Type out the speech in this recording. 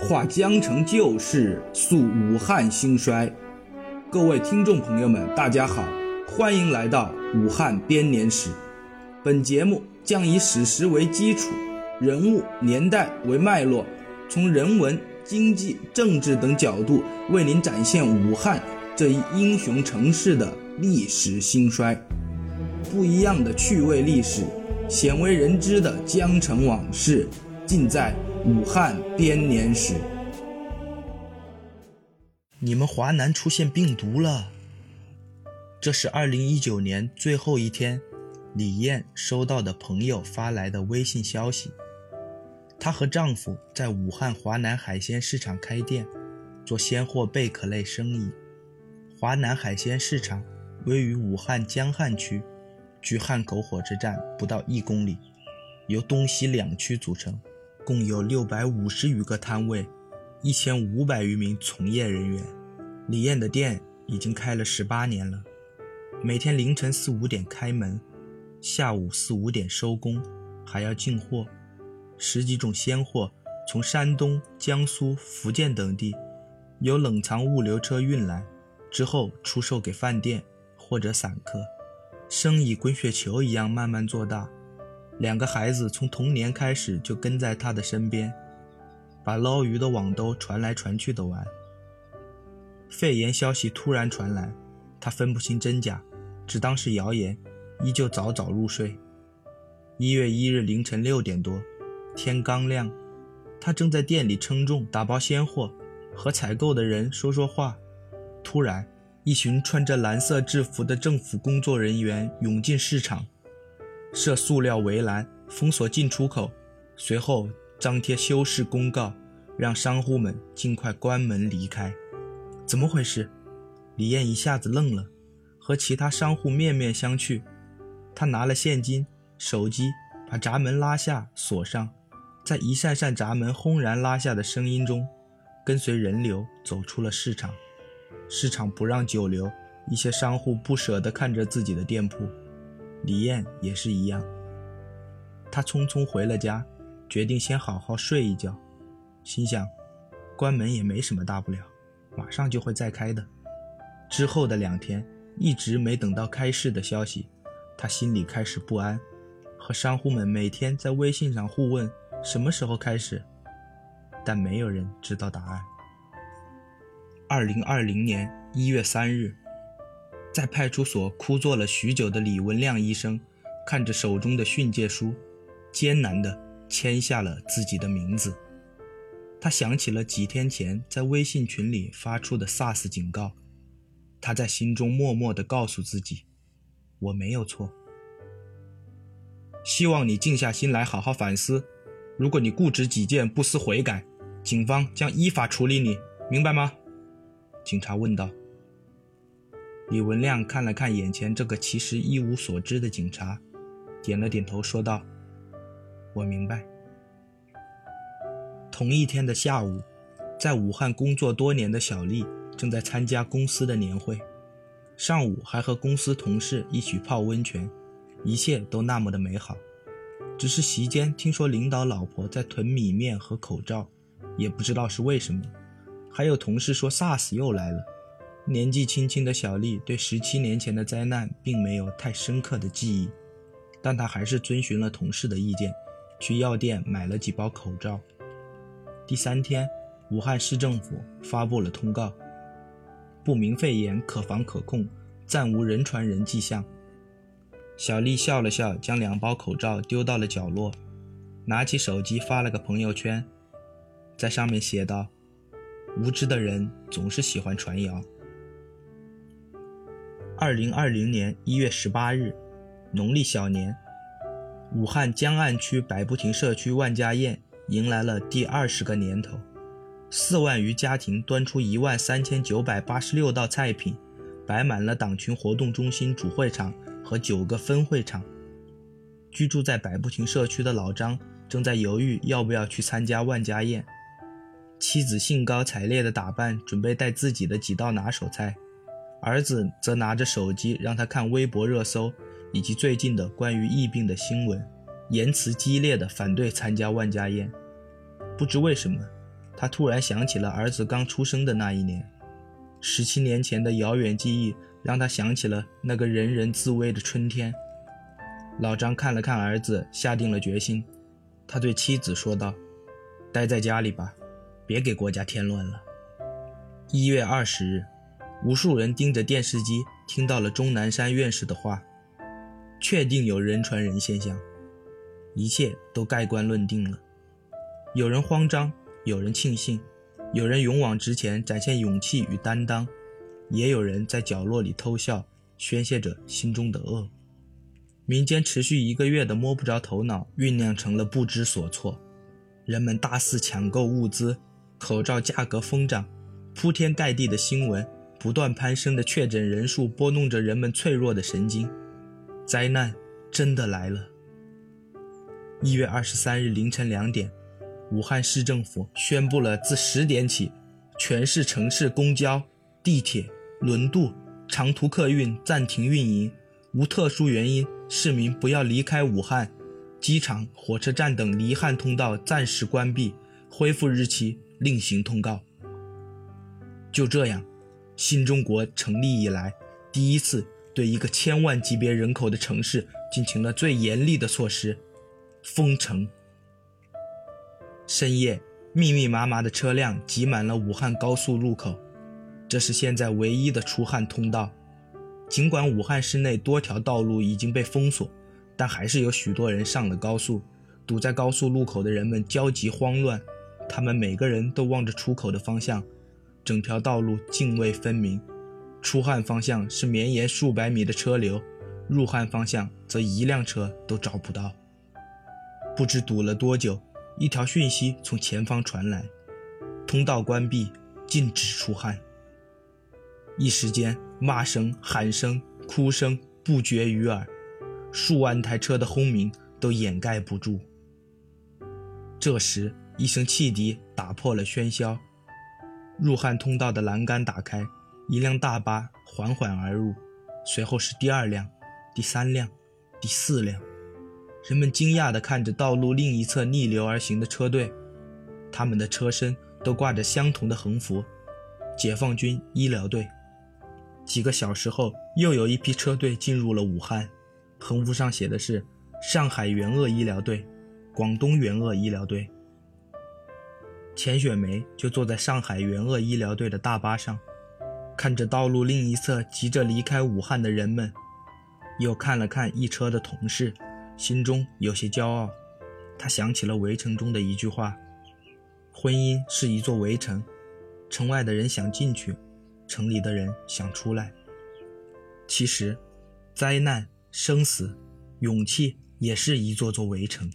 话江城旧事，诉武汉兴衰。各位听众朋友们，大家好，欢迎来到武汉编年史。本节目将以史实为基础，人物年代为脉络，从人文、经济、政治等角度为您展现武汉这一英雄城市的历史兴衰。不一样的趣味历史，鲜为人知的江城往事，尽在。武汉编年史。你们华南出现病毒了。这是二零一九年最后一天，李艳收到的朋友发来的微信消息。她和丈夫在武汉华南海鲜市场开店，做鲜货贝壳类生意。华南海鲜市场位于武汉江汉区，距汉口火车站不到一公里，由东西两区组成。共有六百五十余个摊位，一千五百余名从业人员。李艳的店已经开了十八年了，每天凌晨四五点开门，下午四五点收工，还要进货。十几种鲜货从山东、江苏、福建等地由冷藏物流车运来，之后出售给饭店或者散客，生意滚雪球一样慢慢做大。两个孩子从童年开始就跟在他的身边，把捞鱼的网兜传来传去的玩。肺炎消息突然传来，他分不清真假，只当是谣言，依旧早早入睡。一月一日凌晨六点多，天刚亮，他正在店里称重、打包鲜货，和采购的人说说话。突然，一群穿着蓝色制服的政府工作人员涌进市场。设塑料围栏封锁进出口，随后张贴修市公告，让商户们尽快关门离开。怎么回事？李艳一下子愣了，和其他商户面面相觑。他拿了现金、手机，把闸门拉下锁上，在一扇扇闸门轰然拉下的声音中，跟随人流走出了市场。市场不让久留，一些商户不舍得看着自己的店铺。李艳也是一样，她匆匆回了家，决定先好好睡一觉，心想，关门也没什么大不了，马上就会再开的。之后的两天一直没等到开市的消息，她心里开始不安，和商户们每天在微信上互问什么时候开始，但没有人知道答案。二零二零年一月三日。在派出所枯坐了许久的李文亮医生，看着手中的训诫书，艰难地签下了自己的名字。他想起了几天前在微信群里发出的 SARS 警告，他在心中默默地告诉自己：“我没有错。”希望你静下心来好好反思。如果你固执己见、不思悔改，警方将依法处理你，明白吗？警察问道。李文亮看了看眼前这个其实一无所知的警察，点了点头，说道：“我明白。”同一天的下午，在武汉工作多年的小丽正在参加公司的年会，上午还和公司同事一起泡温泉，一切都那么的美好。只是席间听说领导老婆在囤米面和口罩，也不知道是为什么。还有同事说 SARS 又来了。年纪轻轻的小丽对十七年前的灾难并没有太深刻的记忆，但她还是遵循了同事的意见，去药店买了几包口罩。第三天，武汉市政府发布了通告：不明肺炎可防可控，暂无人传人迹象。小丽笑了笑，将两包口罩丢到了角落，拿起手机发了个朋友圈，在上面写道：“无知的人总是喜欢传谣。”二零二零年一月十八日，农历小年，武汉江岸区百步亭社区万家宴迎来了第二十个年头，四万余家庭端出一万三千九百八十六道菜品，摆满了党群活动中心主会场和九个分会场。居住在百步亭社区的老张正在犹豫要不要去参加万家宴，妻子兴高采烈的打扮，准备带自己的几道拿手菜。儿子则拿着手机让他看微博热搜以及最近的关于疫病的新闻，言辞激烈的反对参加万家宴。不知为什么，他突然想起了儿子刚出生的那一年，十七年前的遥远记忆让他想起了那个人人自危的春天。老张看了看儿子，下定了决心。他对妻子说道：“待在家里吧，别给国家添乱了。”一月二十日，无数人盯着电视机，听到了钟南山院士的话，确定有人传人现象，一切都盖棺论定了。有人慌张。有人庆幸，有人勇往直前，展现勇气与担当，也有人在角落里偷笑，宣泄着心中的恶。民间持续一个月的摸不着头脑，酝酿成了不知所措。人们大肆抢购物资，口罩价格疯涨，铺天盖地的新闻，不断攀升的确诊人数拨弄着人们脆弱的神经。灾难真的来了。一月二十三日凌晨两点。武汉市政府宣布了，自十点起，全市城市公交、地铁、轮渡、长途客运暂停运营，无特殊原因，市民不要离开武汉。机场、火车站等离汉通道暂时关闭，恢复日期另行通告。就这样，新中国成立以来，第一次对一个千万级别人口的城市进行了最严厉的措施——封城。深夜，密密麻麻的车辆挤满了武汉高速路口，这是现在唯一的出汉通道。尽管武汉市内多条道路已经被封锁，但还是有许多人上了高速。堵在高速路口的人们焦急慌乱，他们每个人都望着出口的方向，整条道路泾渭分明。出汉方向是绵延数百米的车流，入汉方向则一辆车都找不到。不知堵了多久。一条讯息从前方传来：通道关闭，禁止出汉。一时间，骂声、喊声、哭声不绝于耳，数万台车的轰鸣都掩盖不住。这时，一声汽笛打破了喧嚣，入汉通道的栏杆打开，一辆大巴缓缓而入，随后是第二辆、第三辆、第四辆。人们惊讶地看着道路另一侧逆流而行的车队，他们的车身都挂着相同的横幅：“解放军医疗队。”几个小时后，又有一批车队进入了武汉，横幅上写的是“上海援鄂医疗队”“广东援鄂医疗队”。钱雪梅就坐在上海援鄂医疗队的大巴上，看着道路另一侧急着离开武汉的人们，又看了看一车的同事。心中有些骄傲，他想起了围城中的一句话：“婚姻是一座围城，城外的人想进去，城里的人想出来。其实，灾难、生死、勇气也是一座座围城。”